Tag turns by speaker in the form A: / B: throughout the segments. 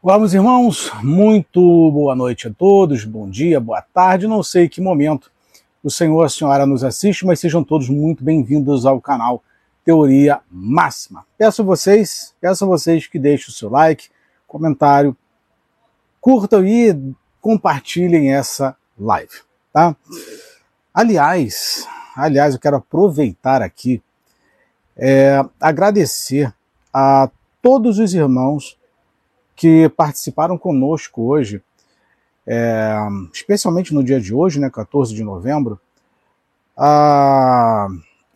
A: Olá, meus irmãos, muito boa noite a todos, bom dia, boa tarde, não sei que momento o Senhor, a Senhora nos assiste, mas sejam todos muito bem-vindos ao canal Teoria Máxima. Peço a vocês, peço a vocês que deixem o seu like, comentário, curtam e compartilhem essa live, tá? Aliás, aliás, eu quero aproveitar aqui é, agradecer a todos os irmãos que participaram conosco hoje, é, especialmente no dia de hoje, né, 14 de novembro, a,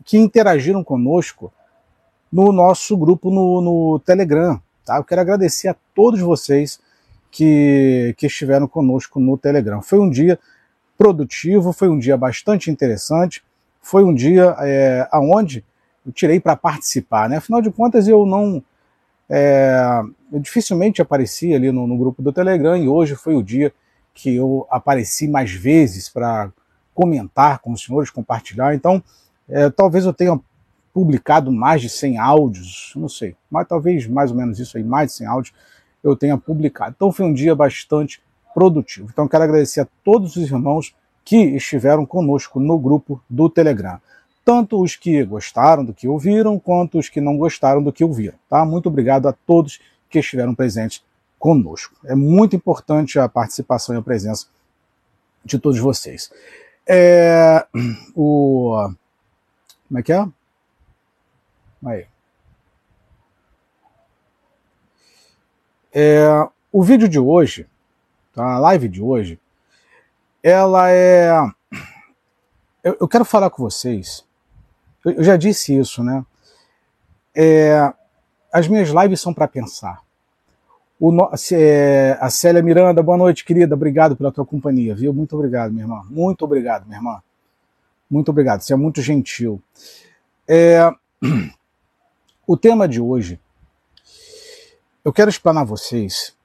A: que interagiram conosco no nosso grupo no, no Telegram. Tá? Eu quero agradecer a todos vocês que, que estiveram conosco no Telegram. Foi um dia produtivo, foi um dia bastante interessante, foi um dia é, onde eu tirei para participar. Né? Afinal de contas, eu não. É, eu dificilmente aparecia ali no, no, grupo do Telegram e hoje foi o dia que eu apareci mais vezes para comentar com os senhores, compartilhar. Então, é, talvez eu tenha publicado mais de 100 áudios, não sei, mas talvez mais ou menos isso aí, mais de 100 áudios eu tenha publicado. Então foi um dia bastante produtivo. Então quero agradecer a todos os irmãos que estiveram conosco no grupo do Telegram tanto os que gostaram do que ouviram, quanto os que não gostaram do que ouviram. Tá? Muito obrigado a todos que estiveram presentes conosco. É muito importante a participação e a presença de todos vocês. É, o, como é que é? Aí. É, o vídeo de hoje, tá? a live de hoje, ela é. Eu, eu quero falar com vocês eu já disse isso, né? É, as minhas lives são para pensar. O, é, a Célia Miranda, boa noite, querida. Obrigado pela tua companhia, viu? Muito obrigado, minha irmã. Muito obrigado, minha irmã. Muito obrigado. Você é muito gentil. É, o tema de hoje, eu quero explanar a vocês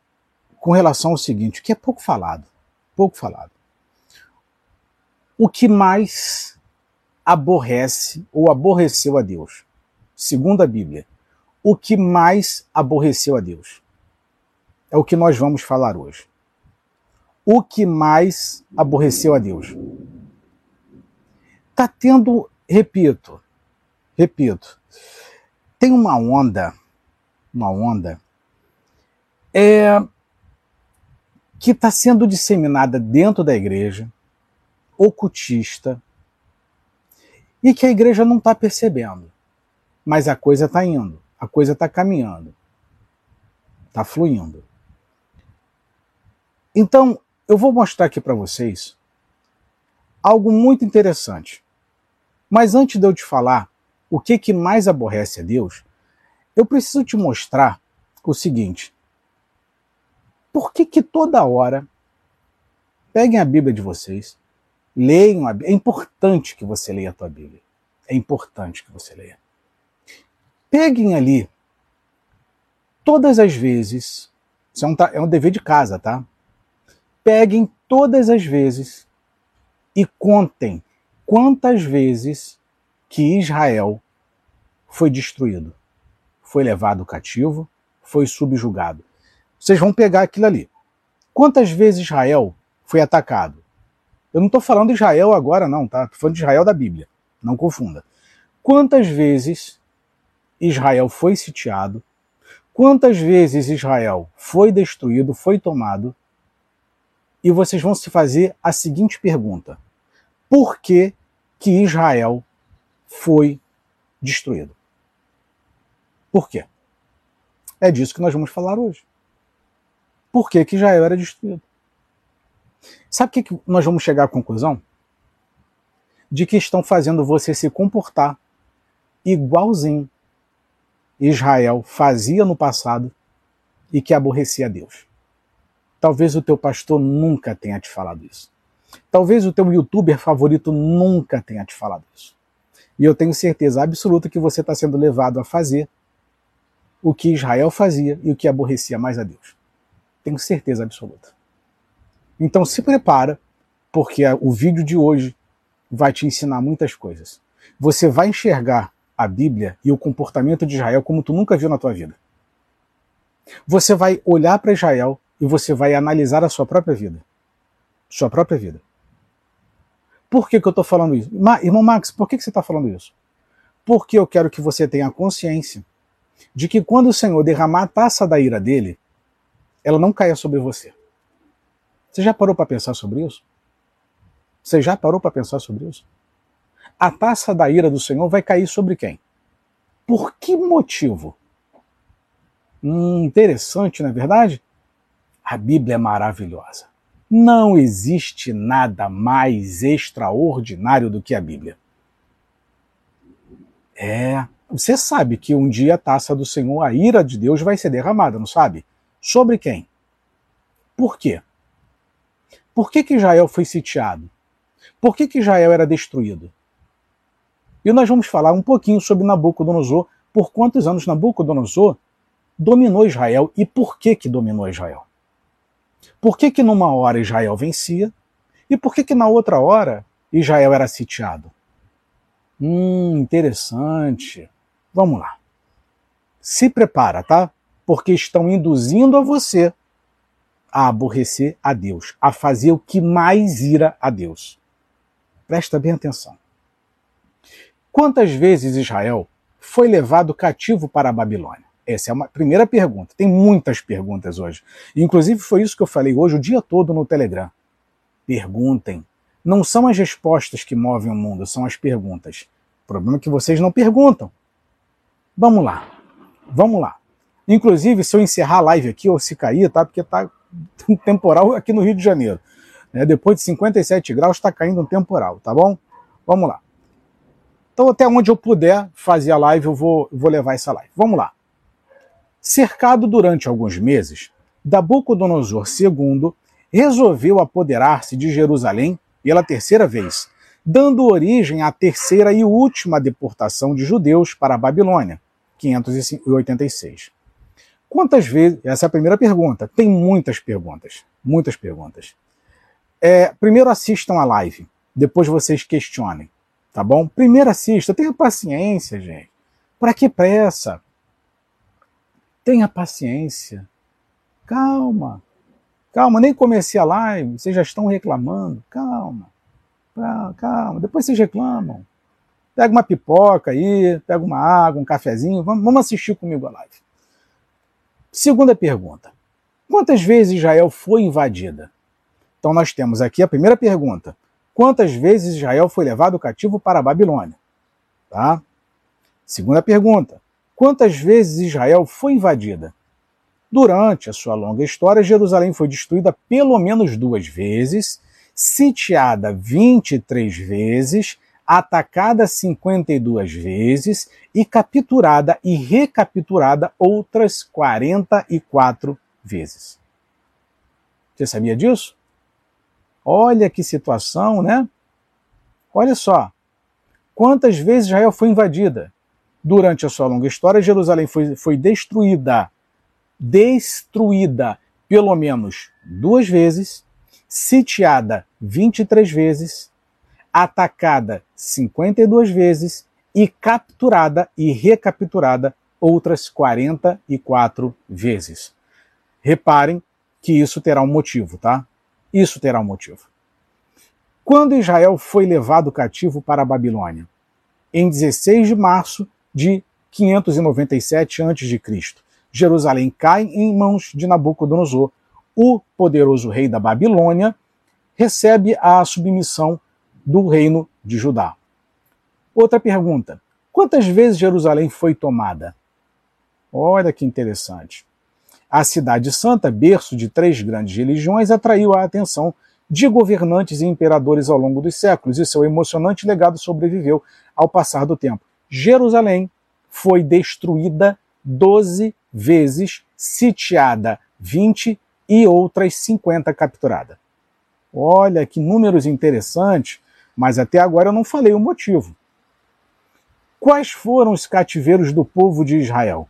A: com relação ao seguinte, que é pouco falado. Pouco falado. O que mais aborrece ou aborreceu a Deus? Segundo a Bíblia, o que mais aborreceu a Deus? É o que nós vamos falar hoje. O que mais aborreceu a Deus? Tá tendo, repito, repito, tem uma onda, uma onda, é, que está sendo disseminada dentro da igreja, ocultista, e que a igreja não está percebendo. Mas a coisa está indo, a coisa está caminhando, está fluindo. Então, eu vou mostrar aqui para vocês algo muito interessante. Mas antes de eu te falar o que, que mais aborrece a Deus, eu preciso te mostrar o seguinte. Por que, que toda hora peguem a Bíblia de vocês, Leiam a Bíblia. É importante que você leia a tua Bíblia. É importante que você leia. Peguem ali todas as vezes. Isso é um, é um dever de casa, tá? Peguem todas as vezes e contem quantas vezes que Israel foi destruído, foi levado cativo, foi subjugado. Vocês vão pegar aquilo ali. Quantas vezes Israel foi atacado? Eu não estou falando de Israel agora, não, tá? Estou falando de Israel da Bíblia. Não confunda. Quantas vezes Israel foi sitiado? Quantas vezes Israel foi destruído, foi tomado? E vocês vão se fazer a seguinte pergunta: Por que, que Israel foi destruído? Por quê? É disso que nós vamos falar hoje. Por que, que Israel era destruído? Sabe o que, que nós vamos chegar à conclusão? De que estão fazendo você se comportar igualzinho Israel fazia no passado e que aborrecia a Deus. Talvez o teu pastor nunca tenha te falado isso. Talvez o teu youtuber favorito nunca tenha te falado isso. E eu tenho certeza absoluta que você está sendo levado a fazer o que Israel fazia e o que aborrecia mais a Deus. Tenho certeza absoluta. Então se prepara, porque o vídeo de hoje vai te ensinar muitas coisas. Você vai enxergar a Bíblia e o comportamento de Israel como tu nunca viu na tua vida. Você vai olhar para Israel e você vai analisar a sua própria vida. Sua própria vida. Por que, que eu estou falando isso? Irmão Max, por que, que você está falando isso? Porque eu quero que você tenha consciência de que quando o Senhor derramar a taça da ira dele, ela não caia sobre você. Você já parou para pensar sobre isso? Você já parou para pensar sobre isso? A taça da ira do Senhor vai cair sobre quem? Por que motivo? Hum, interessante, não é verdade? A Bíblia é maravilhosa. Não existe nada mais extraordinário do que a Bíblia. É, você sabe que um dia a taça do Senhor, a ira de Deus, vai ser derramada, não sabe? Sobre quem? Por quê? Por que, que Israel foi sitiado? Por que, que Israel era destruído? E nós vamos falar um pouquinho sobre Nabucodonosor, por quantos anos Nabucodonosor dominou Israel e por que que dominou Israel. Por que que numa hora Israel vencia e por que que na outra hora Israel era sitiado? Hum, interessante. Vamos lá. Se prepara, tá? Porque estão induzindo a você a aborrecer a Deus, a fazer o que mais ira a Deus. Presta bem atenção. Quantas vezes Israel foi levado cativo para a Babilônia? Essa é uma primeira pergunta. Tem muitas perguntas hoje. Inclusive foi isso que eu falei hoje o dia todo no Telegram. Perguntem. Não são as respostas que movem o mundo, são as perguntas. O problema é que vocês não perguntam. Vamos lá. Vamos lá. Inclusive, se eu encerrar a live aqui ou se cair, tá? Porque tá um temporal aqui no Rio de Janeiro. Né? Depois de 57 graus está caindo um temporal, tá bom? Vamos lá. Então, até onde eu puder fazer a live, eu vou, vou levar essa live. Vamos lá. Cercado durante alguns meses, Nabucodonosor II resolveu apoderar-se de Jerusalém pela terceira vez, dando origem à terceira e última deportação de judeus para a Babilônia, 586. Quantas vezes. Essa é a primeira pergunta. Tem muitas perguntas. Muitas perguntas. É, primeiro assistam a live, depois vocês questionem, tá bom? Primeiro assista, tenha paciência, gente. Para que pressa? Tenha paciência. Calma. Calma, nem comecei a live, vocês já estão reclamando. Calma. Calma, depois vocês reclamam. Pega uma pipoca aí, pega uma água, um cafezinho, vamos, assistir comigo a live. Segunda pergunta. Quantas vezes Israel foi invadida? Então nós temos aqui a primeira pergunta. Quantas vezes Israel foi levado cativo para a Babilônia? Tá? Segunda pergunta. Quantas vezes Israel foi invadida? Durante a sua longa história, Jerusalém foi destruída pelo menos duas vezes, sitiada 23 vezes, atacada 52 vezes e capturada e recapturada outras 44 vezes. Você sabia disso? Olha que situação, né? Olha só. Quantas vezes Israel foi invadida? Durante a sua longa história, Jerusalém foi, foi destruída. Destruída pelo menos duas vezes, sitiada 23 vezes, atacada 52 vezes e capturada e recapturada outras 44 vezes. Reparem que isso terá um motivo, tá? Isso terá um motivo. Quando Israel foi levado cativo para a Babilônia? Em 16 de março de 597 a.C., Jerusalém cai em mãos de Nabucodonosor. O poderoso rei da Babilônia recebe a submissão do reino de Judá. Outra pergunta: quantas vezes Jerusalém foi tomada? Olha que interessante. A Cidade Santa, berço de três grandes religiões, atraiu a atenção de governantes e imperadores ao longo dos séculos, e seu emocionante legado sobreviveu ao passar do tempo. Jerusalém foi destruída 12 vezes, sitiada 20 e outras 50 capturada. Olha que números interessantes mas até agora eu não falei o motivo. Quais foram os cativeiros do povo de Israel?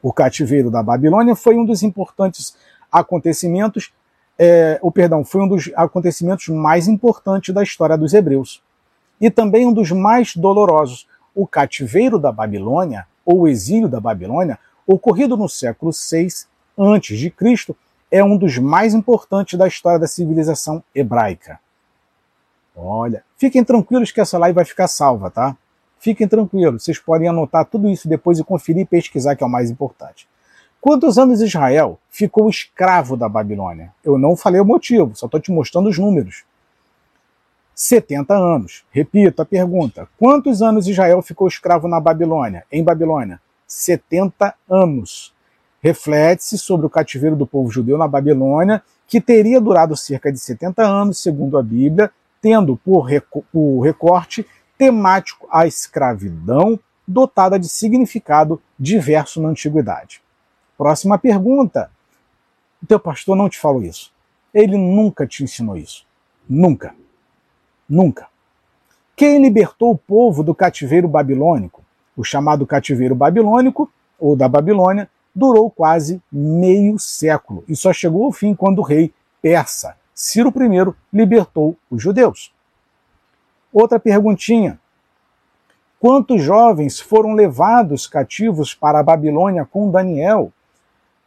A: O cativeiro da Babilônia foi um dos importantes acontecimentos, é, o perdão, foi um dos acontecimentos mais importantes da história dos hebreus. E também um dos mais dolorosos. O cativeiro da Babilônia, ou o exílio da Babilônia, ocorrido no século VI a.C., é um dos mais importantes da história da civilização hebraica. Olha, fiquem tranquilos que essa live vai ficar salva, tá? Fiquem tranquilos, vocês podem anotar tudo isso depois e conferir e pesquisar, que é o mais importante. Quantos anos Israel ficou escravo da Babilônia? Eu não falei o motivo, só estou te mostrando os números. 70 anos. Repito a pergunta: quantos anos Israel ficou escravo na Babilônia? Em Babilônia? 70 anos. Reflete-se sobre o cativeiro do povo judeu na Babilônia, que teria durado cerca de 70 anos, segundo a Bíblia, tendo por, recorte temático a escravidão, dotada de significado diverso na antiguidade. Próxima pergunta. O teu pastor não te falou isso. Ele nunca te ensinou isso. Nunca. Nunca. Quem libertou o povo do cativeiro babilônico? O chamado cativeiro babilônico, ou da Babilônia, durou quase meio século e só chegou ao fim quando o rei persa, Ciro I, libertou os judeus. Outra perguntinha. Quantos jovens foram levados cativos para a Babilônia com Daniel?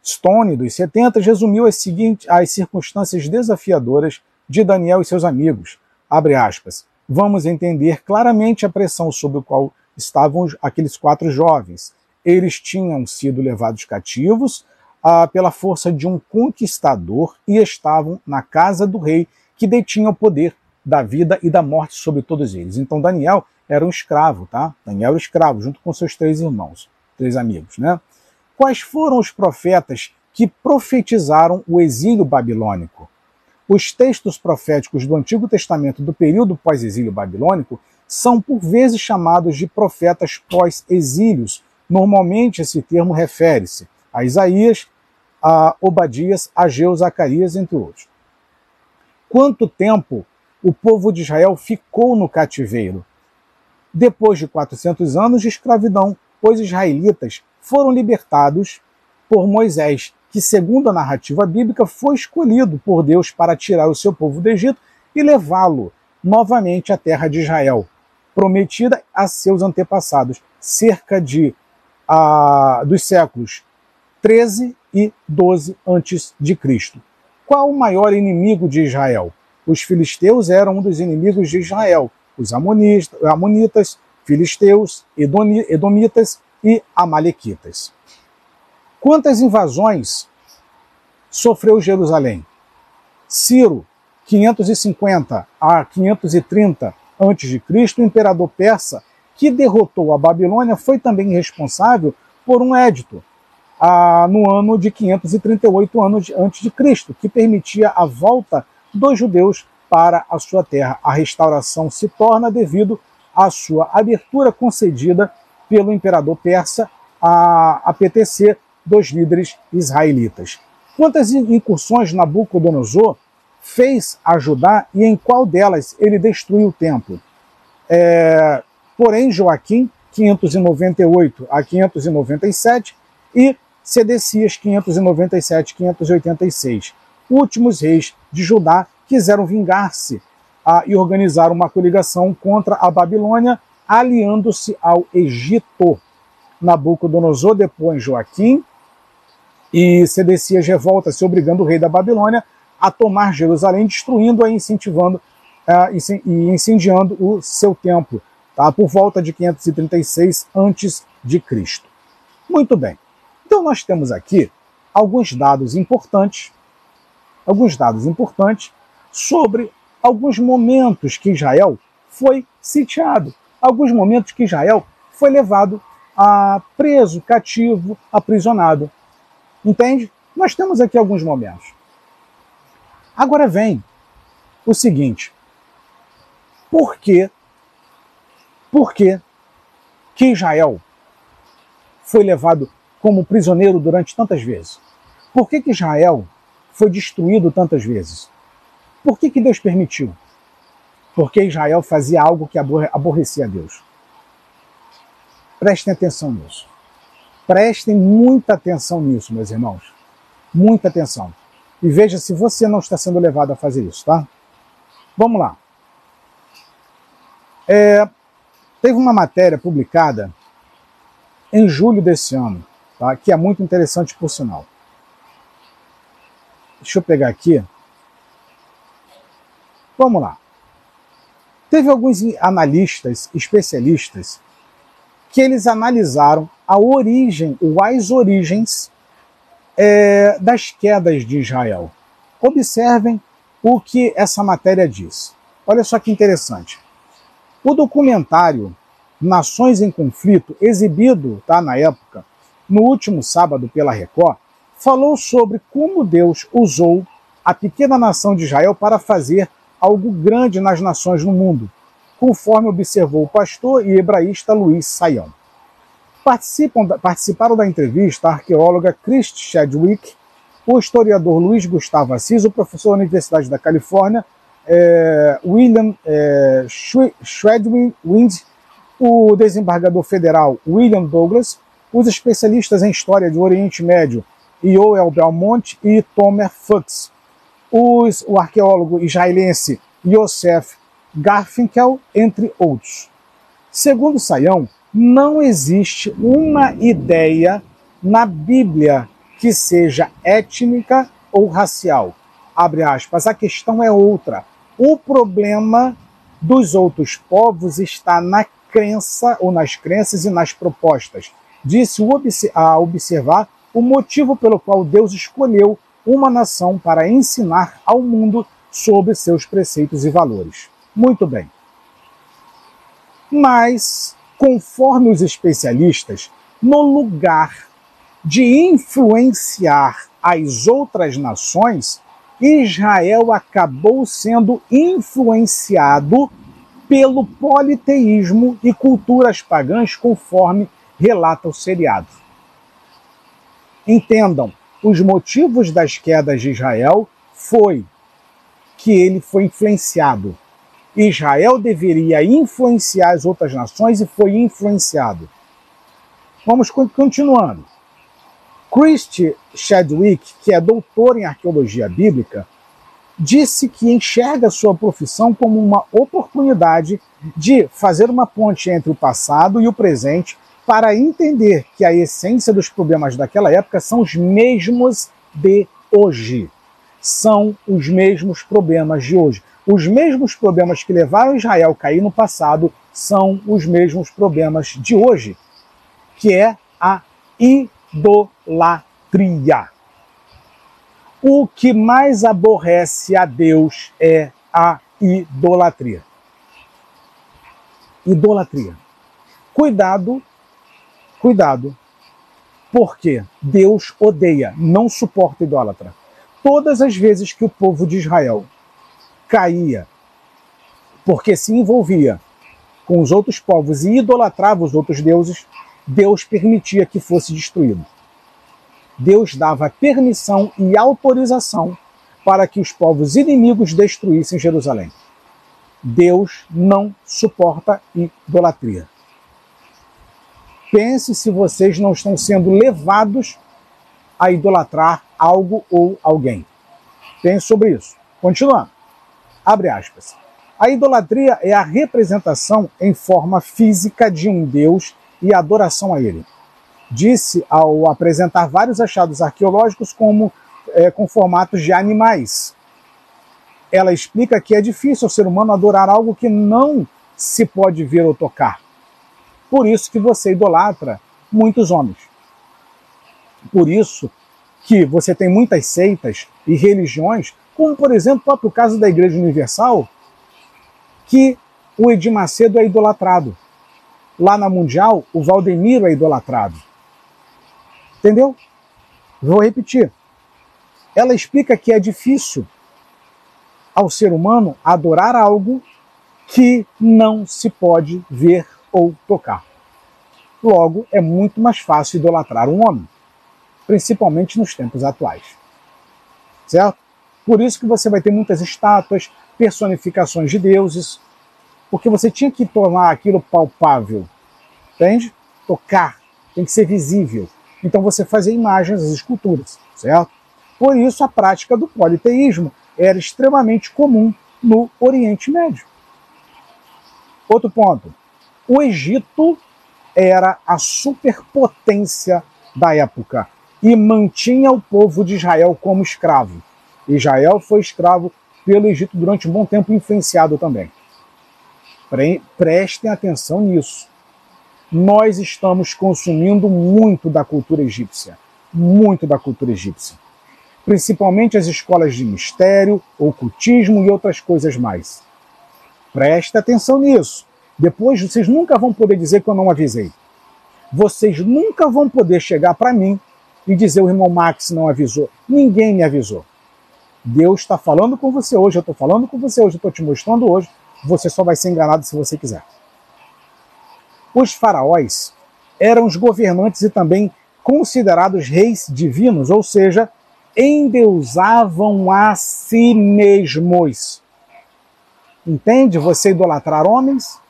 A: Stone, dos 70, resumiu as, seguintes, as circunstâncias desafiadoras de Daniel e seus amigos. Abre aspas. Vamos entender claramente a pressão sob a qual estavam aqueles quatro jovens. Eles tinham sido levados cativos ah, pela força de um conquistador e estavam na casa do rei que detinha o poder da vida e da morte sobre todos eles. Então Daniel era um escravo, tá? Daniel era escravo, junto com seus três irmãos, três amigos, né? Quais foram os profetas que profetizaram o exílio babilônico? Os textos proféticos do Antigo Testamento do período pós-exílio babilônico são por vezes chamados de profetas pós-exílios. Normalmente esse termo refere-se a Isaías, a Obadias, Ageu, Zacarias, entre outros. Quanto tempo o povo de Israel ficou no cativeiro. Depois de 400 anos de escravidão, os israelitas foram libertados por Moisés, que, segundo a narrativa bíblica, foi escolhido por Deus para tirar o seu povo do Egito e levá-lo novamente à terra de Israel, prometida a seus antepassados, cerca de uh, dos séculos 13 e 12 antes de Cristo. Qual o maior inimigo de Israel? Os filisteus eram um dos inimigos de Israel, os amonitas, filisteus, edomitas e amalequitas. Quantas invasões sofreu Jerusalém? Ciro, 550 a 530 a.C., o imperador persa que derrotou a Babilônia, foi também responsável por um édito ah, no ano de 538 anos antes de Cristo, que permitia a volta dos judeus para a sua terra. A restauração se torna devido à sua abertura concedida pelo imperador persa a, a PTC dos líderes israelitas. Quantas incursões Nabucodonosor fez a Judá e em qual delas ele destruiu o templo? É, porém, Joaquim, 598 a 597, e Sedecias, 597 586 últimos reis de Judá quiseram vingar-se ah, e organizar uma coligação contra a Babilônia, aliando-se ao Egito. Nabucodonosor depõe Joaquim e Sedecias revolta-se, obrigando o rei da Babilônia a tomar Jerusalém, destruindo-a e incentivando ah, e incendiando o seu templo, tá? por volta de 536 antes de Cristo. Muito bem. Então nós temos aqui alguns dados importantes alguns dados importantes sobre alguns momentos que Israel foi sitiado, alguns momentos que Israel foi levado a preso, cativo, aprisionado. Entende? Nós temos aqui alguns momentos. Agora vem o seguinte: por que, por que, que Israel foi levado como prisioneiro durante tantas vezes? Por que, que Israel foi destruído tantas vezes? Por que, que Deus permitiu? Porque Israel fazia algo que aborrecia a Deus. Prestem atenção nisso. Prestem muita atenção nisso, meus irmãos. Muita atenção. E veja se você não está sendo levado a fazer isso, tá? Vamos lá. É, teve uma matéria publicada em julho desse ano, tá? que é muito interessante por sinal. Deixa eu pegar aqui. Vamos lá. Teve alguns analistas, especialistas, que eles analisaram a origem, ou as origens é, das quedas de Israel. Observem o que essa matéria diz. Olha só que interessante. O documentário Nações em Conflito, exibido tá, na época, no último sábado pela Record, falou sobre como Deus usou a pequena nação de Israel para fazer algo grande nas nações no mundo, conforme observou o pastor e hebraísta Luiz Saião. participaram da entrevista a arqueóloga Christ Chadwick, o historiador Luiz Gustavo Assis, o professor da Universidade da Califórnia, é, William é, Wind, o desembargador federal William Douglas, os especialistas em história do Oriente Médio Yoel Belmont e Tomer Fuchs, os, o arqueólogo israelense Yosef Garfinkel, entre outros. Segundo Saião, não existe uma ideia na Bíblia que seja étnica ou racial. Abre aspas, a questão é outra. O problema dos outros povos está na crença ou nas crenças e nas propostas. Disse a observar o motivo pelo qual Deus escolheu uma nação para ensinar ao mundo sobre seus preceitos e valores. Muito bem. Mas, conforme os especialistas, no lugar de influenciar as outras nações, Israel acabou sendo influenciado pelo politeísmo e culturas pagãs, conforme relata o seriado. Entendam, os motivos das quedas de Israel foi que ele foi influenciado. Israel deveria influenciar as outras nações e foi influenciado. Vamos continuando. Christy Chadwick, que é doutor em arqueologia bíblica, disse que enxerga sua profissão como uma oportunidade de fazer uma ponte entre o passado e o presente para entender que a essência dos problemas daquela época são os mesmos de hoje. São os mesmos problemas de hoje. Os mesmos problemas que levaram Israel a cair no passado são os mesmos problemas de hoje, que é a idolatria. O que mais aborrece a Deus é a idolatria. Idolatria. Cuidado, cuidado, porque Deus odeia, não suporta idólatra. Todas as vezes que o povo de Israel caía, porque se envolvia com os outros povos e idolatrava os outros deuses, Deus permitia que fosse destruído. Deus dava permissão e autorização para que os povos inimigos destruíssem Jerusalém. Deus não suporta idolatria. Pense se vocês não estão sendo levados a idolatrar algo ou alguém. Pense sobre isso. Continuando. Abre aspas. A idolatria é a representação em forma física de um Deus e adoração a ele. Disse ao apresentar vários achados arqueológicos como é, com formatos de animais. Ela explica que é difícil ao ser humano adorar algo que não se pode ver ou tocar. Por isso que você idolatra muitos homens. Por isso que você tem muitas seitas e religiões, como por exemplo o próprio caso da Igreja Universal, que o Edir Macedo é idolatrado lá na Mundial, o Valdemiro é idolatrado. Entendeu? Vou repetir. Ela explica que é difícil ao ser humano adorar algo que não se pode ver ou tocar. Logo, é muito mais fácil idolatrar um homem, principalmente nos tempos atuais. Certo? Por isso que você vai ter muitas estátuas, personificações de deuses, porque você tinha que tornar aquilo palpável, entende? Tocar, tem que ser visível. Então você fazia imagens, as esculturas, certo? Por isso a prática do politeísmo era extremamente comum no Oriente Médio. Outro ponto. O Egito era a superpotência da época e mantinha o povo de Israel como escravo. Israel foi escravo pelo Egito durante um bom tempo, influenciado também. Pre prestem atenção nisso. Nós estamos consumindo muito da cultura egípcia, muito da cultura egípcia. Principalmente as escolas de mistério, ocultismo e outras coisas mais. Preste atenção nisso. Depois vocês nunca vão poder dizer que eu não avisei. Vocês nunca vão poder chegar para mim e dizer o irmão Max não avisou. Ninguém me avisou. Deus está falando com você hoje, eu estou falando com você hoje, eu estou te mostrando hoje. Você só vai ser enganado se você quiser. Os faraós eram os governantes e também considerados reis divinos, ou seja, endeusavam a si mesmos. Entende você idolatrar homens?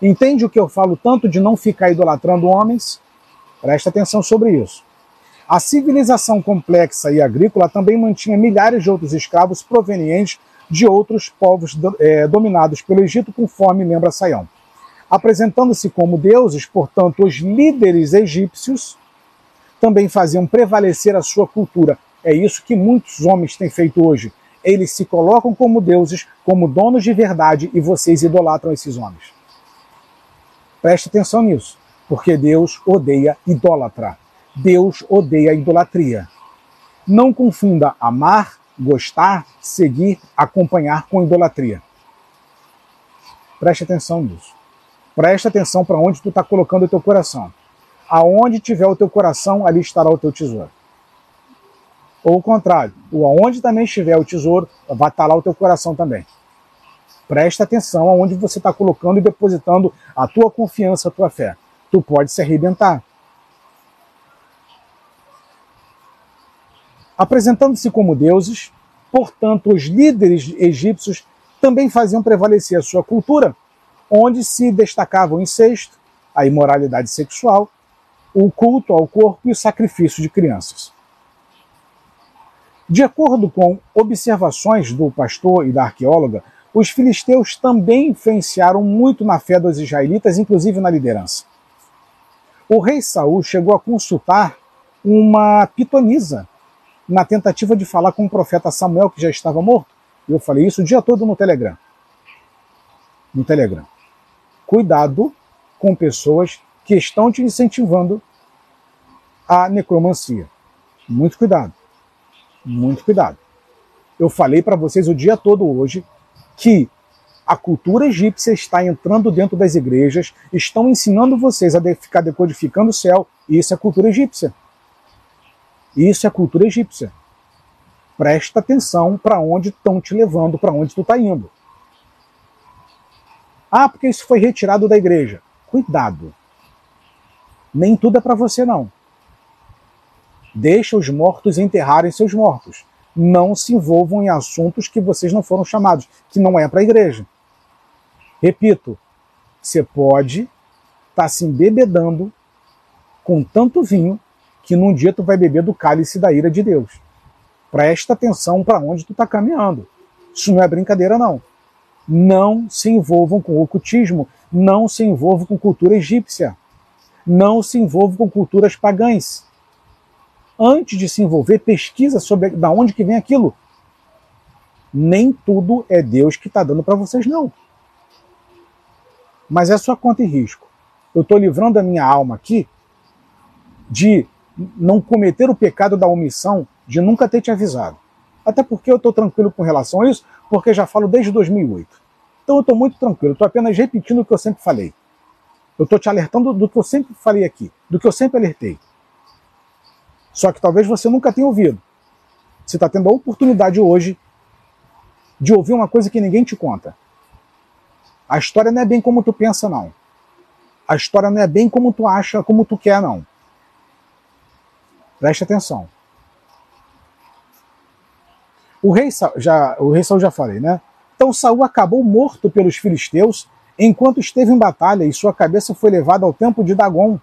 A: Entende o que eu falo tanto de não ficar idolatrando homens? Presta atenção sobre isso. A civilização complexa e agrícola também mantinha milhares de outros escravos provenientes de outros povos é, dominados pelo Egito, conforme lembra Saião. Apresentando-se como deuses, portanto, os líderes egípcios também faziam prevalecer a sua cultura. É isso que muitos homens têm feito hoje. Eles se colocam como deuses, como donos de verdade, e vocês idolatram esses homens. Preste atenção nisso, porque Deus odeia idólatra. Deus odeia idolatria. Não confunda amar, gostar, seguir, acompanhar com idolatria. Preste atenção nisso. Preste atenção para onde tu está colocando o teu coração. Aonde tiver o teu coração, ali estará o teu tesouro. Ou o contrário, o aonde também estiver o tesouro, vai estar lá o teu coração também. Presta atenção aonde você está colocando e depositando a tua confiança, a tua fé. Tu pode se arrebentar. Apresentando-se como deuses, portanto, os líderes egípcios também faziam prevalecer a sua cultura, onde se destacavam o incesto, a imoralidade sexual, o culto ao corpo e o sacrifício de crianças. De acordo com observações do pastor e da arqueóloga, os filisteus também influenciaram muito na fé dos israelitas, inclusive na liderança. O rei Saul chegou a consultar uma pitonisa na tentativa de falar com o profeta Samuel, que já estava morto. Eu falei isso o dia todo no Telegram. No Telegram. Cuidado com pessoas que estão te incentivando a necromancia. Muito cuidado. Muito cuidado. Eu falei para vocês o dia todo hoje que a cultura egípcia está entrando dentro das igrejas, estão ensinando vocês a ficar decodificando o céu, e isso é cultura egípcia. Isso é cultura egípcia. Presta atenção para onde estão te levando, para onde tu está indo. Ah, porque isso foi retirado da igreja. Cuidado. Nem tudo é para você, não. Deixa os mortos enterrarem seus mortos não se envolvam em assuntos que vocês não foram chamados, que não é para a igreja. Repito, você pode estar tá se embebedando com tanto vinho que num dia tu vai beber do cálice da ira de Deus. Presta atenção para onde tu está caminhando. Isso não é brincadeira, não. Não se envolvam com ocultismo, não se envolvam com cultura egípcia, não se envolvam com culturas pagãs antes de se envolver, pesquisa sobre da onde que vem aquilo. Nem tudo é Deus que está dando para vocês, não. Mas é sua conta e risco. Eu estou livrando a minha alma aqui de não cometer o pecado da omissão de nunca ter te avisado. Até porque eu estou tranquilo com relação a isso, porque já falo desde 2008. Então eu estou muito tranquilo, estou apenas repetindo o que eu sempre falei. Eu estou te alertando do que eu sempre falei aqui, do que eu sempre alertei. Só que talvez você nunca tenha ouvido. Você está tendo a oportunidade hoje de ouvir uma coisa que ninguém te conta. A história não é bem como tu pensa, não. A história não é bem como tu acha, como tu quer, não. Preste atenção. O rei, já, o rei Saul já falei, né? Então Saul acabou morto pelos filisteus enquanto esteve em batalha e sua cabeça foi levada ao templo de Dagon,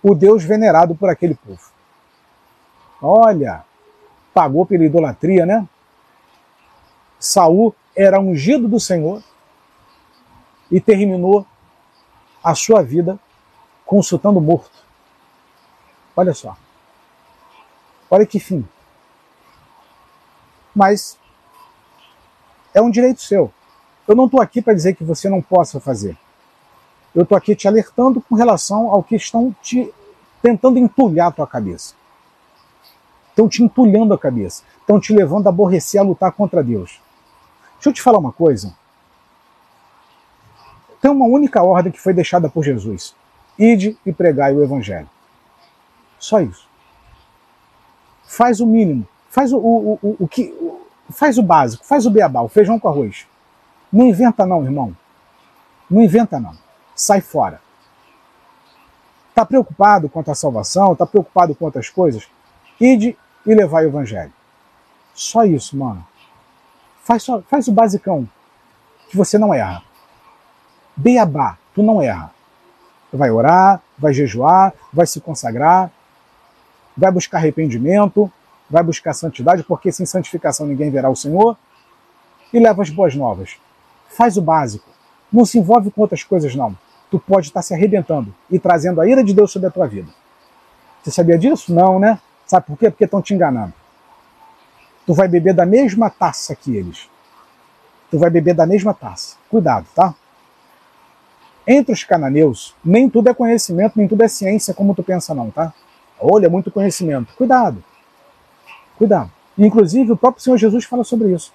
A: o deus venerado por aquele povo. Olha, pagou pela idolatria, né? Saul era ungido do Senhor e terminou a sua vida consultando morto. Olha só. Olha que fim. Mas é um direito seu. Eu não estou aqui para dizer que você não possa fazer. Eu estou aqui te alertando com relação ao que estão te tentando entulhar a tua cabeça. Estão te entulhando a cabeça. Estão te levando a aborrecer, a lutar contra Deus. Deixa eu te falar uma coisa. Tem uma única ordem que foi deixada por Jesus: ide e pregai o Evangelho. Só isso. Faz o mínimo. Faz o, o, o, o que. Faz o básico, faz o beabá, o feijão com arroz. Não inventa, não, irmão. Não inventa, não. Sai fora. Está preocupado quanto à salvação? Está preocupado com outras coisas? Ide e levai o evangelho. Só isso, mano. Faz, só, faz o basicão, que você não erra. Beabá, tu não erra. Vai orar, vai jejuar, vai se consagrar, vai buscar arrependimento, vai buscar santidade, porque sem santificação ninguém verá o Senhor, e leva as boas novas. Faz o básico. Não se envolve com outras coisas, não tu pode estar se arrebentando e trazendo a ira de Deus sobre a tua vida. Você sabia disso? Não, né? Sabe por quê? Porque estão te enganando. Tu vai beber da mesma taça que eles. Tu vai beber da mesma taça. Cuidado, tá? Entre os cananeus, nem tudo é conhecimento, nem tudo é ciência como tu pensa, não, tá? Olha, é muito conhecimento. Cuidado. Cuidado. Inclusive, o próprio Senhor Jesus fala sobre isso.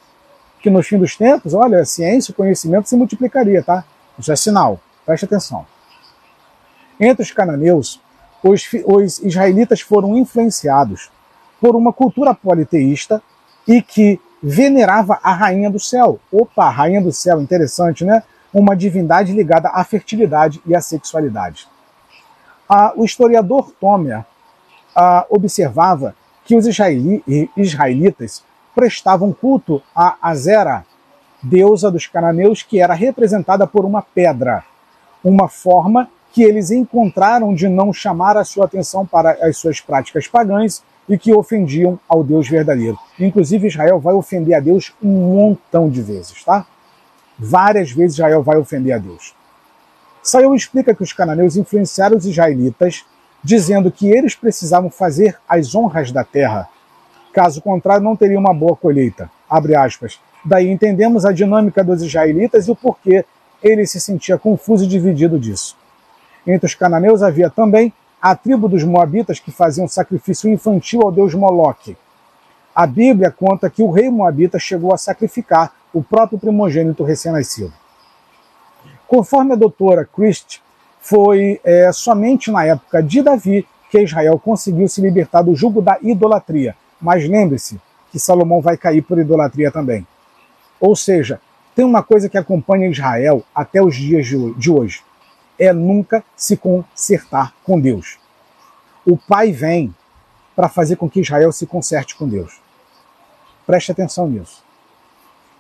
A: Que no fim dos tempos, olha, a ciência, o conhecimento se multiplicaria, tá? Isso é sinal. Preste atenção. Entre os cananeus, os, os israelitas foram influenciados por uma cultura politeísta e que venerava a rainha do céu. Opa, a rainha do céu, interessante, né? Uma divindade ligada à fertilidade e à sexualidade. Ah, o historiador Tomer ah, observava que os israeli israelitas prestavam culto a Azera, deusa dos cananeus, que era representada por uma pedra uma forma que eles encontraram de não chamar a sua atenção para as suas práticas pagãs e que ofendiam ao Deus verdadeiro. Inclusive, Israel vai ofender a Deus um montão de vezes, tá? Várias vezes Israel vai ofender a Deus. Sael explica que os cananeus influenciaram os israelitas, dizendo que eles precisavam fazer as honras da terra. Caso contrário, não teriam uma boa colheita. Abre aspas. Daí entendemos a dinâmica dos israelitas e o porquê ele se sentia confuso e dividido disso. Entre os cananeus havia também a tribo dos moabitas que faziam sacrifício infantil ao deus Moloque. A Bíblia conta que o rei moabita chegou a sacrificar o próprio primogênito recém-nascido. Conforme a doutora Christ, foi é, somente na época de Davi que Israel conseguiu se libertar do jugo da idolatria. Mas lembre-se que Salomão vai cair por idolatria também. Ou seja, tem uma coisa que acompanha Israel até os dias de hoje: é nunca se consertar com Deus. O Pai vem para fazer com que Israel se conserte com Deus. Preste atenção nisso.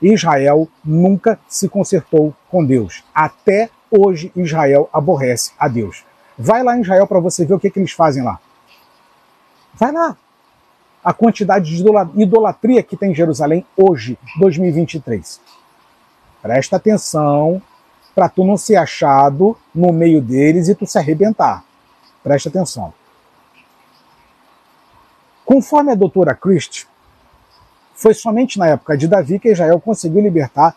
A: Israel nunca se consertou com Deus. Até hoje Israel aborrece a Deus. Vai lá em Israel para você ver o que, que eles fazem lá. Vai lá. A quantidade de idolatria que tem em Jerusalém hoje, 2023. Presta atenção para tu não ser achado no meio deles e tu se arrebentar. Presta atenção. Conforme a doutora Christ, foi somente na época de Davi que Israel conseguiu libertar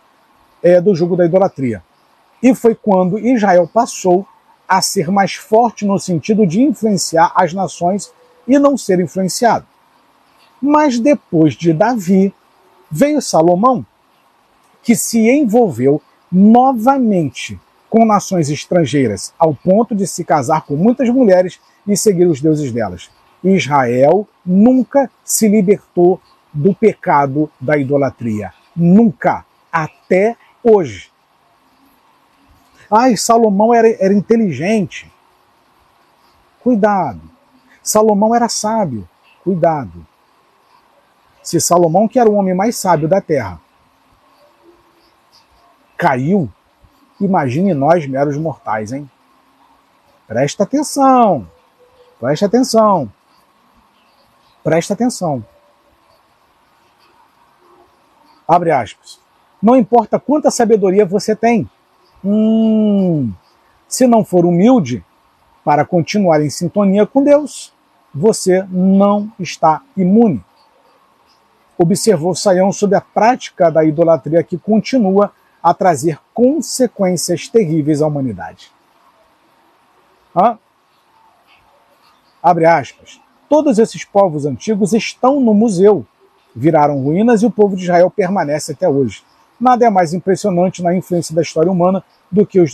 A: é, do jugo da idolatria. E foi quando Israel passou a ser mais forte no sentido de influenciar as nações e não ser influenciado. Mas depois de Davi, veio Salomão, que se envolveu novamente com nações estrangeiras, ao ponto de se casar com muitas mulheres e seguir os deuses delas. Israel nunca se libertou do pecado da idolatria. Nunca. Até hoje. Ai, Salomão era, era inteligente. Cuidado. Salomão era sábio. Cuidado. Se Salomão, que era o homem mais sábio da terra, caiu, imagine nós, meros mortais, hein? Presta atenção, presta atenção, presta atenção. Abre aspas. Não importa quanta sabedoria você tem. Hum, se não for humilde para continuar em sintonia com Deus, você não está imune. Observou Saião sobre a prática da idolatria que continua a trazer consequências terríveis à humanidade. Hã? Abre aspas. Todos esses povos antigos estão no museu, viraram ruínas e o povo de Israel permanece até hoje. Nada é mais impressionante na influência da história humana do que os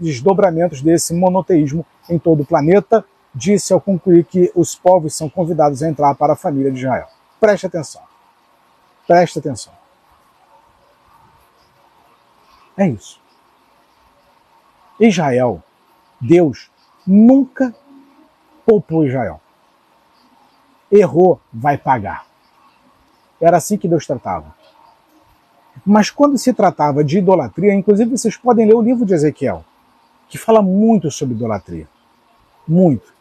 A: desdobramentos desse monoteísmo em todo o planeta, disse ao concluir que os povos são convidados a entrar para a família de Israel. Preste atenção. Preste atenção. É isso. Israel, Deus nunca poupou Israel. Errou, vai pagar. Era assim que Deus tratava. Mas quando se tratava de idolatria, inclusive vocês podem ler o livro de Ezequiel, que fala muito sobre idolatria. Muito.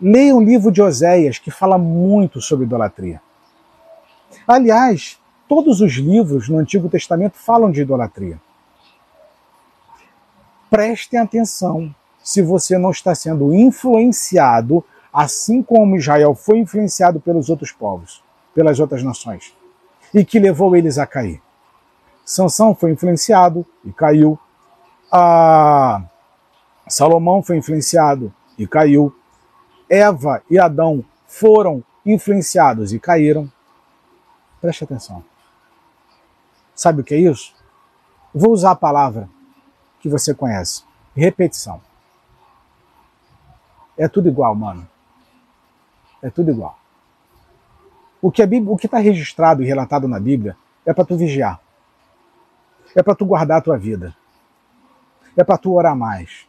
A: Leiam o livro de Oséias, que fala muito sobre idolatria. Aliás, todos os livros no Antigo Testamento falam de idolatria prestem atenção se você não está sendo influenciado, assim como Israel foi influenciado pelos outros povos, pelas outras nações, e que levou eles a cair. Sansão foi influenciado e caiu. A Salomão foi influenciado e caiu. Eva e Adão foram influenciados e caíram. Preste atenção. Sabe o que é isso? Vou usar a palavra que você conhece. Repetição. É tudo igual, mano. É tudo igual. O que está registrado e relatado na Bíblia é para tu vigiar. É para tu guardar a tua vida. É para tu orar mais.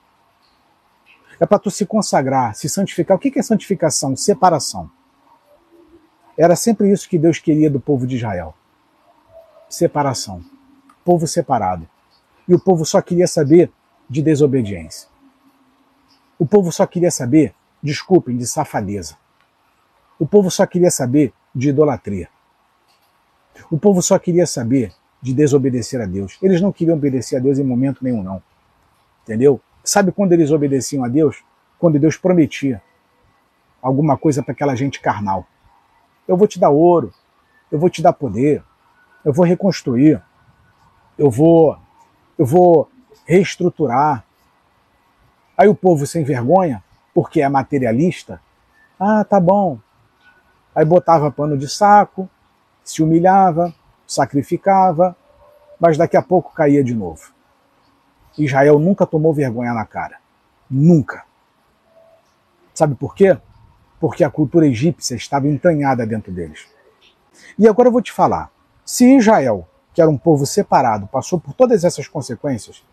A: É para tu se consagrar, se santificar. O que é santificação? Separação. Era sempre isso que Deus queria do povo de Israel. Separação. Povo separado e o povo só queria saber de desobediência. O povo só queria saber, desculpem, de safadeza. O povo só queria saber de idolatria. O povo só queria saber de desobedecer a Deus. Eles não queriam obedecer a Deus em momento nenhum, não. Entendeu? Sabe quando eles obedeciam a Deus? Quando Deus prometia alguma coisa para aquela gente carnal. Eu vou te dar ouro, eu vou te dar poder, eu vou reconstruir, eu vou eu vou reestruturar. Aí o povo sem vergonha, porque é materialista, ah, tá bom. Aí botava pano de saco, se humilhava, sacrificava, mas daqui a pouco caía de novo. Israel nunca tomou vergonha na cara. Nunca. Sabe por quê? Porque a cultura egípcia estava entranhada dentro deles. E agora eu vou te falar: se Israel que era um povo separado, passou por todas essas consequências,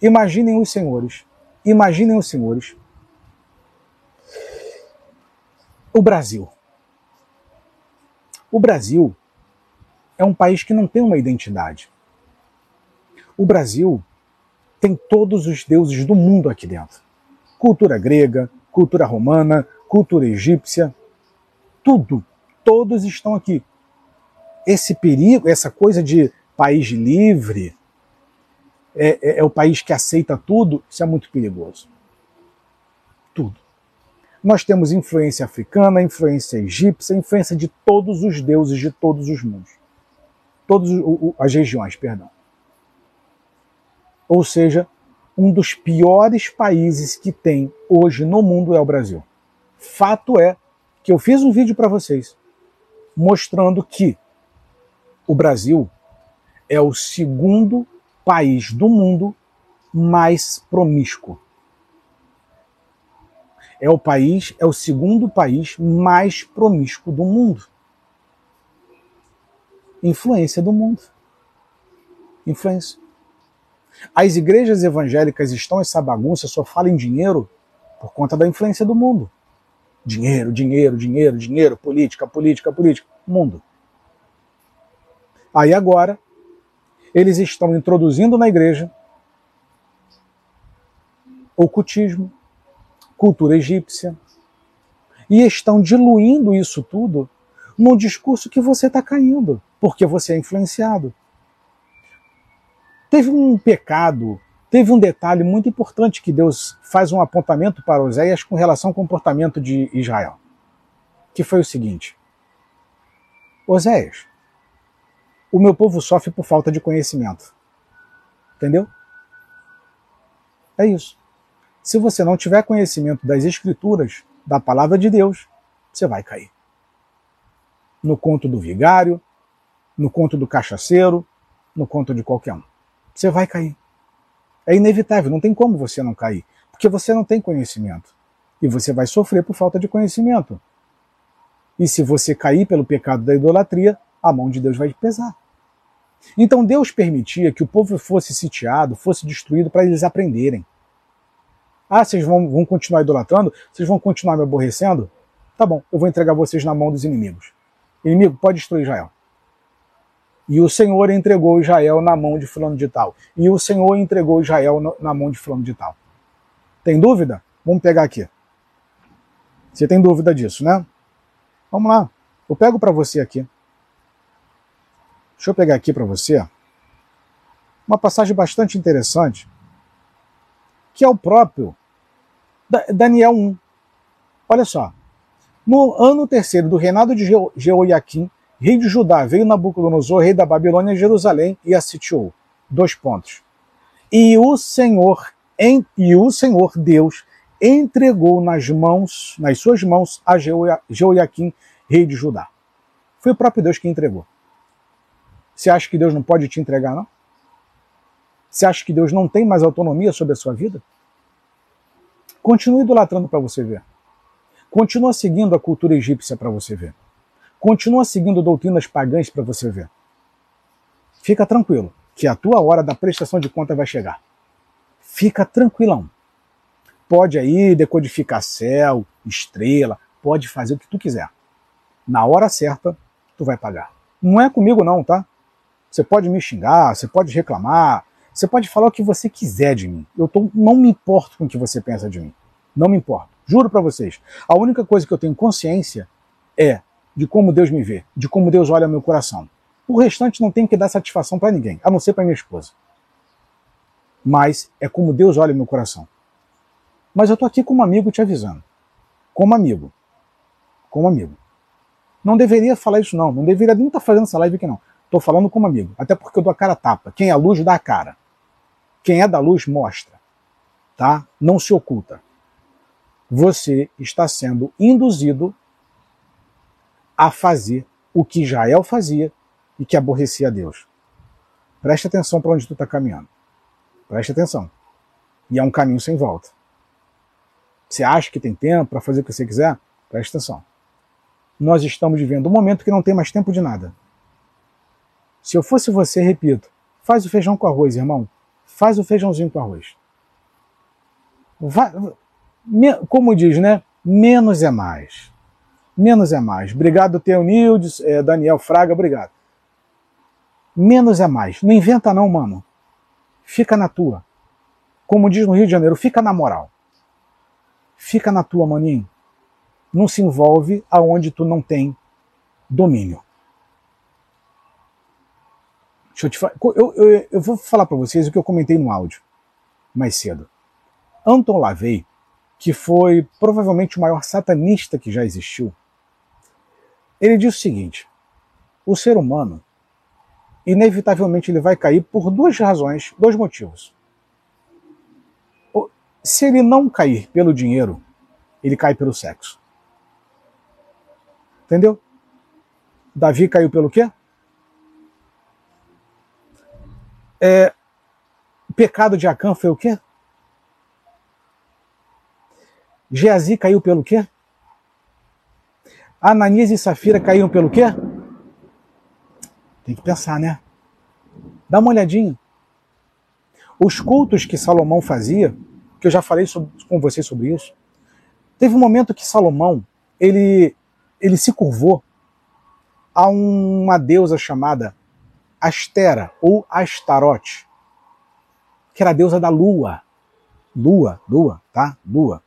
A: imaginem os senhores, imaginem os senhores, o Brasil. O Brasil é um país que não tem uma identidade. O Brasil tem todos os deuses do mundo aqui dentro. Cultura grega, cultura romana, cultura egípcia, tudo, todos estão aqui esse perigo, essa coisa de país livre, é, é, é, o país que aceita tudo, isso é muito perigoso. Tudo. Nós temos influência africana, influência egípcia, influência de todos os deuses de todos os mundos. Todas as regiões, perdão. Ou seja, um dos piores países que tem hoje no mundo é o Brasil. Fato é que eu fiz um vídeo para vocês mostrando que o Brasil é o segundo país do mundo mais promíscuo. É o país, é o segundo país mais promíscuo do mundo. Influência do mundo. Influência. As igrejas evangélicas estão essa bagunça, só falam em dinheiro por conta da influência do mundo. Dinheiro, dinheiro, dinheiro, dinheiro, política, política, política, mundo. Aí agora, eles estão introduzindo na igreja ocultismo, cultura egípcia, e estão diluindo isso tudo num discurso que você está caindo, porque você é influenciado. Teve um pecado, teve um detalhe muito importante que Deus faz um apontamento para Oséias com relação ao comportamento de Israel. que foi o seguinte: Oséias, o meu povo sofre por falta de conhecimento. Entendeu? É isso. Se você não tiver conhecimento das Escrituras, da palavra de Deus, você vai cair. No conto do vigário, no conto do cachaceiro, no conto de qualquer um. Você vai cair. É inevitável, não tem como você não cair, porque você não tem conhecimento. E você vai sofrer por falta de conhecimento. E se você cair pelo pecado da idolatria, a mão de Deus vai pesar. Então Deus permitia que o povo fosse sitiado, fosse destruído para eles aprenderem. Ah, vocês vão, vão continuar idolatrando? Vocês vão continuar me aborrecendo? Tá bom, eu vou entregar vocês na mão dos inimigos. Inimigo, pode destruir Israel. E o Senhor entregou Israel na mão de fulano de tal. E o Senhor entregou Israel na mão de fulano de tal. Tem dúvida? Vamos pegar aqui. Você tem dúvida disso, né? Vamos lá. Eu pego para você aqui. Deixa eu pegar aqui para você uma passagem bastante interessante, que é o próprio Daniel 1. Olha só. No ano terceiro do reinado de Jeoiaquim, rei de Judá, veio Nabucodonosor, rei da Babilônia, a Jerusalém e a sitiou. Dois pontos. E o Senhor, em, e o Senhor Deus entregou nas mãos, nas suas mãos, a Jeoiaquim, rei de Judá. Foi o próprio Deus que entregou. Você acha que Deus não pode te entregar, não? Você acha que Deus não tem mais autonomia sobre a sua vida? Continue idolatrando para você ver. Continua seguindo a cultura egípcia para você ver. Continua seguindo doutrinas pagãs para você ver. Fica tranquilo, que a tua hora da prestação de conta vai chegar. Fica tranquilão. Pode aí decodificar céu, estrela, pode fazer o que tu quiser. Na hora certa, tu vai pagar. Não é comigo não, tá? Você pode me xingar, você pode reclamar, você pode falar o que você quiser de mim. Eu tô, não me importo com o que você pensa de mim. Não me importo. Juro para vocês. A única coisa que eu tenho consciência é de como Deus me vê, de como Deus olha meu coração. O restante não tem que dar satisfação para ninguém, a não ser para minha esposa. Mas é como Deus olha meu coração. Mas eu tô aqui como amigo te avisando. Como amigo. Como amigo. Não deveria falar isso não, não deveria nem estar tá fazendo essa live aqui não. Tô falando como amigo, até porque eu dou a cara tapa. Quem é a luz dá a cara. Quem é da luz mostra, tá? Não se oculta. Você está sendo induzido a fazer o que Israel fazia e que aborrecia a Deus. Preste atenção para onde tu está caminhando. Preste atenção. E é um caminho sem volta. Você acha que tem tempo para fazer o que você quiser? Preste atenção. Nós estamos vivendo um momento que não tem mais tempo de nada. Se eu fosse você, repito, faz o feijão com arroz, irmão. Faz o feijãozinho com arroz. Vai, como diz, né? Menos é mais menos é mais. Obrigado, Teonildes, é, Daniel Fraga, obrigado. Menos é mais. Não inventa não, mano. Fica na tua. Como diz no Rio de Janeiro, fica na moral. Fica na tua, maninho. Não se envolve aonde tu não tem domínio. Deixa eu te falar. Eu, eu, eu vou falar para vocês o que eu comentei no áudio mais cedo. Anton LaVey, que foi provavelmente o maior satanista que já existiu, ele diz o seguinte: o ser humano, inevitavelmente, ele vai cair por duas razões, dois motivos. Se ele não cair pelo dinheiro, ele cai pelo sexo. Entendeu? Davi caiu pelo quê? É, o pecado de Acã foi o quê? Geazi caiu pelo quê? Ananias e Safira caíram pelo quê? Tem que pensar, né? Dá uma olhadinha. Os cultos que Salomão fazia, que eu já falei sobre, com vocês sobre isso, teve um momento que Salomão ele, ele se curvou a uma deusa chamada Astera ou Astarote, que era a deusa da lua. Lua, lua, tá? Lua.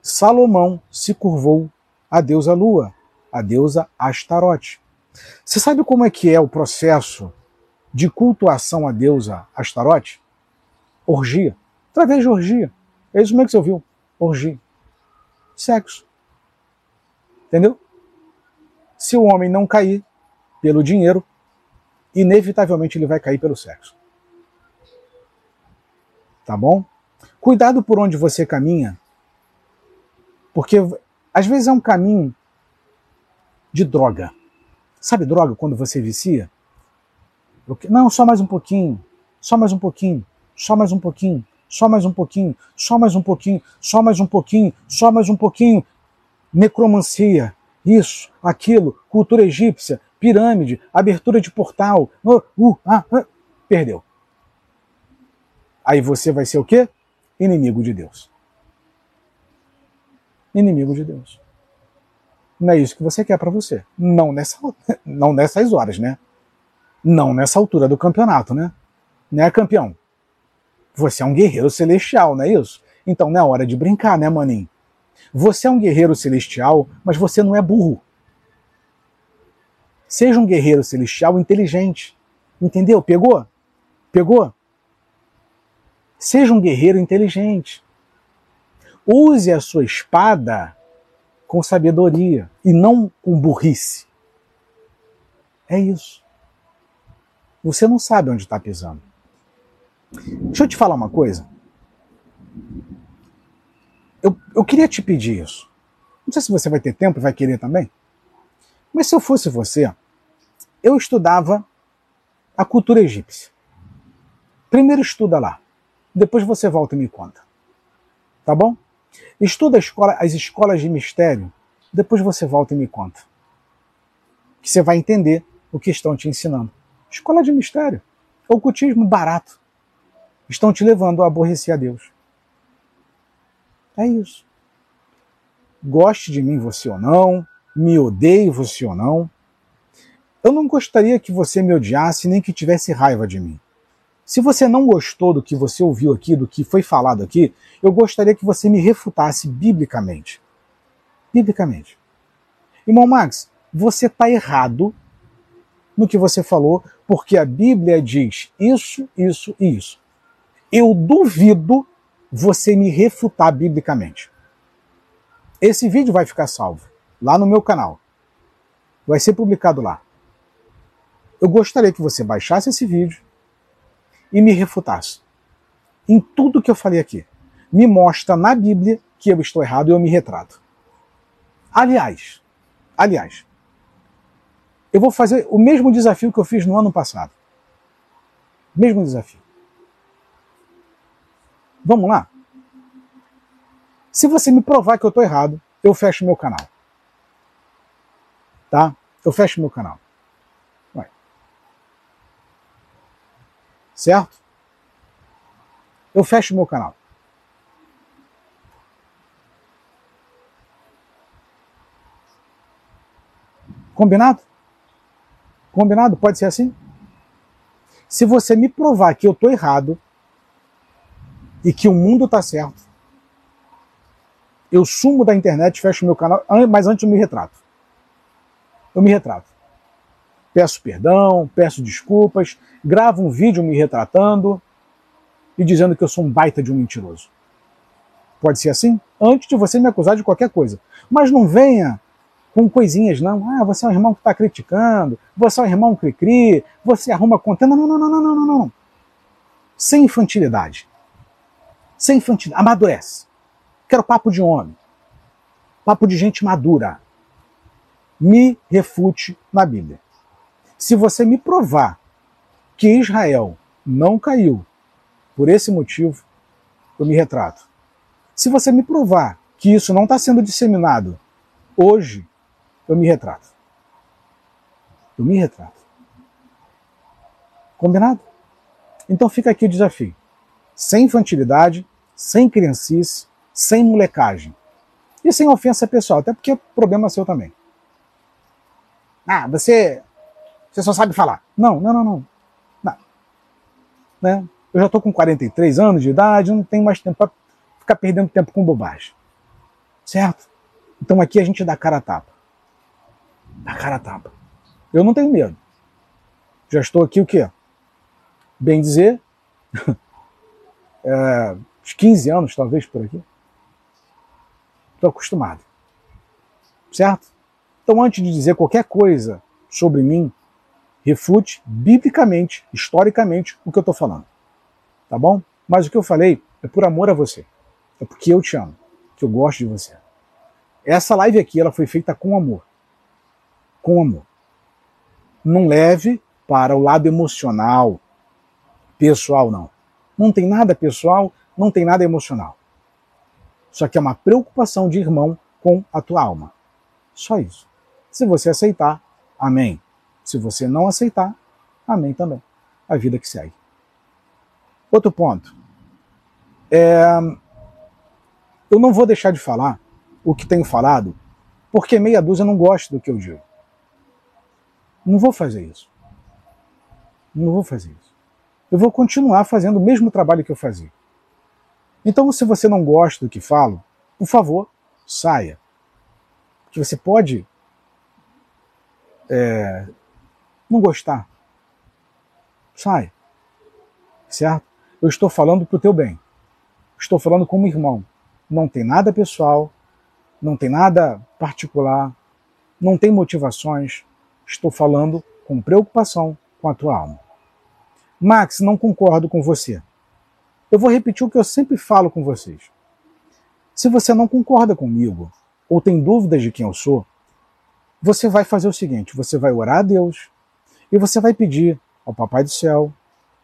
A: Salomão se curvou a deusa Lua, a deusa Astarote. Você sabe como é que é o processo de cultuação à deusa Astarote? Orgia. Através de orgia. É isso mesmo que você ouviu. Orgia. Sexo. Entendeu? Se o homem não cair pelo dinheiro, inevitavelmente ele vai cair pelo sexo. Tá bom? Cuidado por onde você caminha, porque às vezes é um caminho de droga. Sabe droga quando você vicia? Não, só mais um pouquinho, só mais um pouquinho, só mais um pouquinho, só mais um pouquinho, só mais um pouquinho, só mais um pouquinho, só mais um pouquinho. Necromancia, isso, aquilo, cultura egípcia, pirâmide, abertura de portal, uh, uh, ah, uh, perdeu. Aí você vai ser o quê? Inimigo de Deus. Inimigo de Deus. Não é isso que você quer para você. Não, nessa, não nessas horas, né? Não nessa altura do campeonato, né? Né, campeão? Você é um guerreiro celestial, não é isso? Então não é hora de brincar, né, maninho? Você é um guerreiro celestial, mas você não é burro. Seja um guerreiro celestial inteligente. Entendeu? Pegou? Pegou? Seja um guerreiro inteligente. Use a sua espada com sabedoria e não com burrice. É isso. Você não sabe onde está pisando. Deixa eu te falar uma coisa. Eu, eu queria te pedir isso. Não sei se você vai ter tempo e vai querer também. Mas se eu fosse você, eu estudava a cultura egípcia. Primeiro estuda lá. Depois você volta e me conta. Tá bom? Estuda escola, as escolas de mistério, depois você volta e me conta. Que você vai entender o que estão te ensinando. Escola de mistério. Ocultismo barato. Estão te levando a aborrecer a Deus. É isso. Goste de mim você ou não, me odeie você ou não. Eu não gostaria que você me odiasse nem que tivesse raiva de mim. Se você não gostou do que você ouviu aqui, do que foi falado aqui, eu gostaria que você me refutasse biblicamente. Biblicamente. Irmão Max, você está errado no que você falou, porque a Bíblia diz isso, isso e isso. Eu duvido você me refutar biblicamente. Esse vídeo vai ficar salvo lá no meu canal. Vai ser publicado lá. Eu gostaria que você baixasse esse vídeo, e me refutasse. Em tudo que eu falei aqui. Me mostra na Bíblia que eu estou errado e eu me retrato. Aliás, aliás, eu vou fazer o mesmo desafio que eu fiz no ano passado. Mesmo desafio. Vamos lá? Se você me provar que eu estou errado, eu fecho meu canal. Tá? Eu fecho meu canal. certo? Eu fecho meu canal. Combinado? Combinado? Pode ser assim? Se você me provar que eu estou errado e que o mundo está certo, eu sumo da internet, fecho meu canal, mas antes eu me retrato. Eu me retrato peço perdão, peço desculpas, gravo um vídeo me retratando e dizendo que eu sou um baita de um mentiroso. Pode ser assim? Antes de você me acusar de qualquer coisa. Mas não venha com coisinhas, não. Ah, você é um irmão que está criticando, você é um irmão cri-cri, você arruma contenda. Não, não, não, não, não, não, não. Sem infantilidade. Sem infantilidade. Amadurece. Quero papo de homem. Papo de gente madura. Me refute na Bíblia. Se você me provar que Israel não caiu por esse motivo, eu me retrato. Se você me provar que isso não está sendo disseminado hoje, eu me retrato. Eu me retrato. Combinado? Então fica aqui o desafio. Sem infantilidade, sem criancice, sem molecagem. E sem ofensa pessoal, até porque é problema seu também. Ah, você você só sabe falar. Não, não, não, não. não. Né? Eu já estou com 43 anos de idade, não tenho mais tempo para ficar perdendo tempo com bobagem. Certo? Então aqui a gente dá cara a tapa. Dá cara a tapa. Eu não tenho medo. Já estou aqui o quê? Bem dizer, é, uns 15 anos talvez por aqui. Estou acostumado. Certo? Então, antes de dizer qualquer coisa sobre mim, refute biblicamente, historicamente, o que eu estou falando. Tá bom? Mas o que eu falei é por amor a você. É porque eu te amo, que eu gosto de você. Essa live aqui, ela foi feita com amor. Com amor. Não leve para o lado emocional, pessoal, não. Não tem nada pessoal, não tem nada emocional. Só que é uma preocupação de irmão com a tua alma. Só isso. Se você aceitar, amém. Se você não aceitar, amém também. A vida que segue. Outro ponto. É, eu não vou deixar de falar o que tenho falado, porque meia dúzia não gosta do que eu digo. Não vou fazer isso. Não vou fazer isso. Eu vou continuar fazendo o mesmo trabalho que eu fazia. Então, se você não gosta do que falo, por favor, saia. Porque você pode é, não gostar. Sai. Certo? Eu estou falando para o teu bem. Estou falando como irmão. Não tem nada pessoal, não tem nada particular, não tem motivações. Estou falando com preocupação com a tua alma. Max, não concordo com você. Eu vou repetir o que eu sempre falo com vocês. Se você não concorda comigo ou tem dúvidas de quem eu sou, você vai fazer o seguinte: você vai orar a Deus e você vai pedir ao Papai do Céu,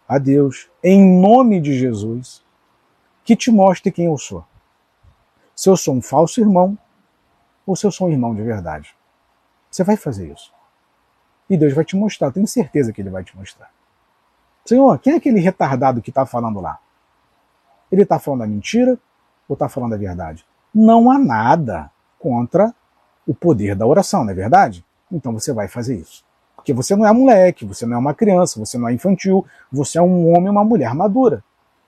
A: a Deus, em nome de Jesus, que te mostre quem eu sou. Se eu sou um falso irmão ou se eu sou um irmão de verdade. Você vai fazer isso. E Deus vai te mostrar, tenho certeza que Ele vai te mostrar. Senhor, quem é aquele retardado que está falando lá? Ele está falando a mentira ou está falando a verdade? Não há nada contra o poder da oração, não é verdade? Então você vai fazer isso. Porque você não é moleque, você não é uma criança, você não é infantil, você é um homem uma mulher madura.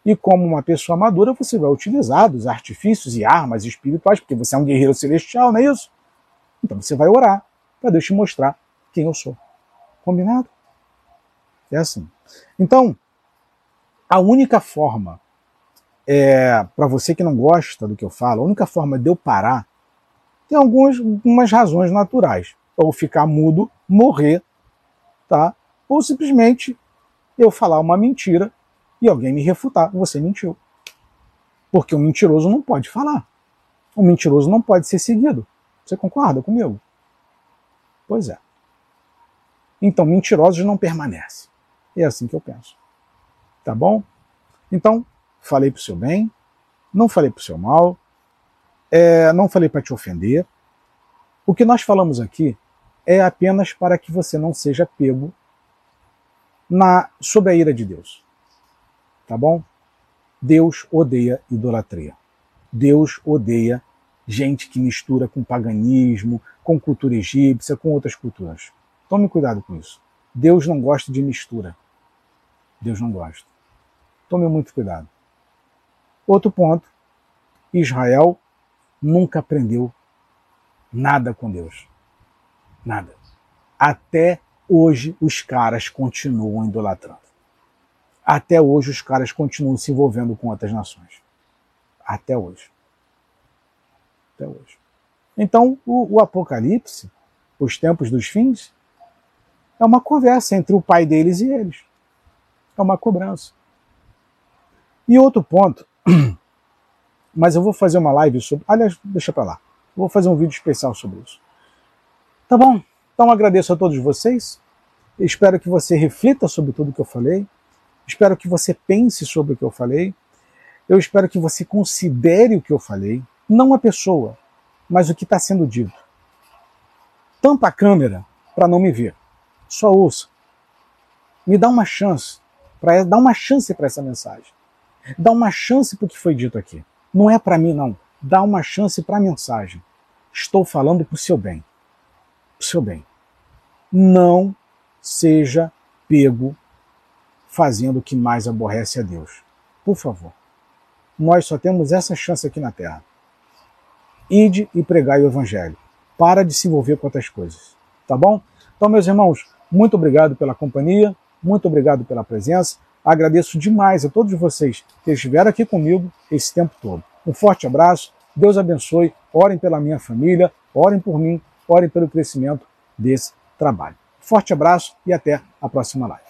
A: E como uma pessoa madura, você vai utilizar dos artifícios e armas espirituais, porque você é um guerreiro celestial, não é isso? Então você vai orar para Deus te mostrar quem eu sou. Combinado? É assim. Então, a única forma, é, para você que não gosta do que eu falo, a única forma de eu parar tem algumas, razões naturais. Ou ficar mudo, morrer, tá? Ou simplesmente eu falar uma mentira e alguém me refutar. Você mentiu. Porque o mentiroso não pode falar. O mentiroso não pode ser seguido. Você concorda comigo? Pois é. Então, mentirosos não permanecem. É assim que eu penso. Tá bom? Então, falei para o seu bem, não falei para o seu mal, é, não falei para te ofender. O que nós falamos aqui é apenas para que você não seja pego na sob a ira de Deus. Tá bom? Deus odeia idolatria. Deus odeia gente que mistura com paganismo, com cultura egípcia, com outras culturas. Tome cuidado com isso. Deus não gosta de mistura. Deus não gosta. Tome muito cuidado. Outro ponto: Israel nunca aprendeu nada com Deus. Nada. Até hoje os caras continuam idolatrando. Até hoje os caras continuam se envolvendo com outras nações. Até hoje. Até hoje. Então, o, o Apocalipse, os tempos dos fins, é uma conversa entre o pai deles e eles. É uma cobrança. E outro ponto mas eu vou fazer uma live sobre. Aliás, deixa para lá. Vou fazer um vídeo especial sobre isso. Tá bom? Então agradeço a todos vocês. Espero que você reflita sobre tudo que eu falei. Espero que você pense sobre o que eu falei. Eu espero que você considere o que eu falei, não a pessoa, mas o que está sendo dito. Tampa a câmera para não me ver. Só ouça. Me dá uma chance para dar uma chance para essa mensagem. Dá uma chance para o que foi dito aqui. Não é para mim, não. Dá uma chance para a mensagem. Estou falando para o seu bem. Para o seu bem. Não seja pego fazendo o que mais aborrece a Deus. Por favor. Nós só temos essa chance aqui na Terra. Ide e pregai o Evangelho. Para de se envolver com outras coisas. Tá bom? Então, meus irmãos, muito obrigado pela companhia, muito obrigado pela presença. Agradeço demais a todos vocês que estiveram aqui comigo esse tempo todo. Um forte abraço, Deus abençoe, orem pela minha família, orem por mim, ore pelo crescimento desse trabalho. Forte abraço e até a próxima live.